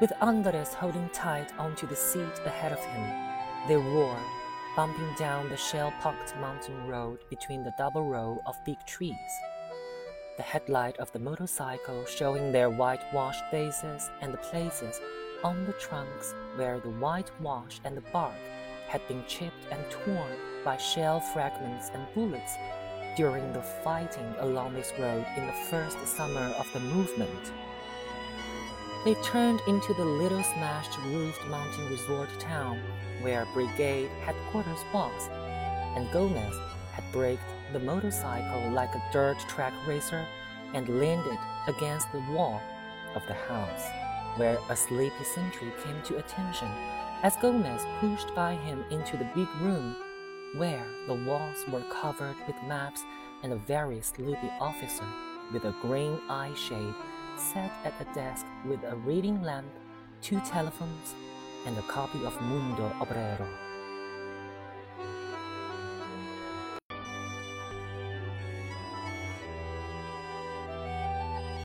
with Andres holding tight onto the seat ahead of him. They roared, bumping down the shell-pocked mountain road between the double row of big trees. The headlight of the motorcycle showing their whitewashed faces and the places on the trunks where the whitewash and the bark had been chipped and torn by shell fragments and bullets during the fighting along this road in the first summer of the movement. They turned into the little smashed roofed mountain resort town where brigade headquarters was, and Gomez had braked the motorcycle like a dirt track racer and landed against the wall of the house, where a sleepy sentry came to attention as Gomez pushed by him into the big room where the walls were covered with maps and a very sleepy officer with a green eye shade sat at a desk with a reading lamp, two telephones, and a copy of Mundo Obrero.